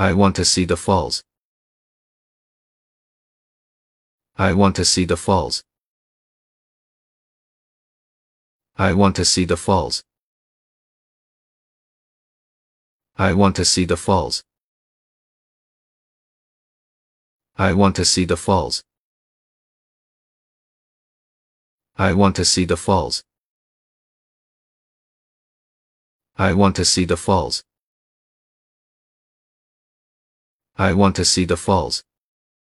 I want to see the falls. I want to see the falls. I want to see the falls. I want to see the falls. I want to see the falls. I want to see the falls. I want to see the falls. I want to see the falls.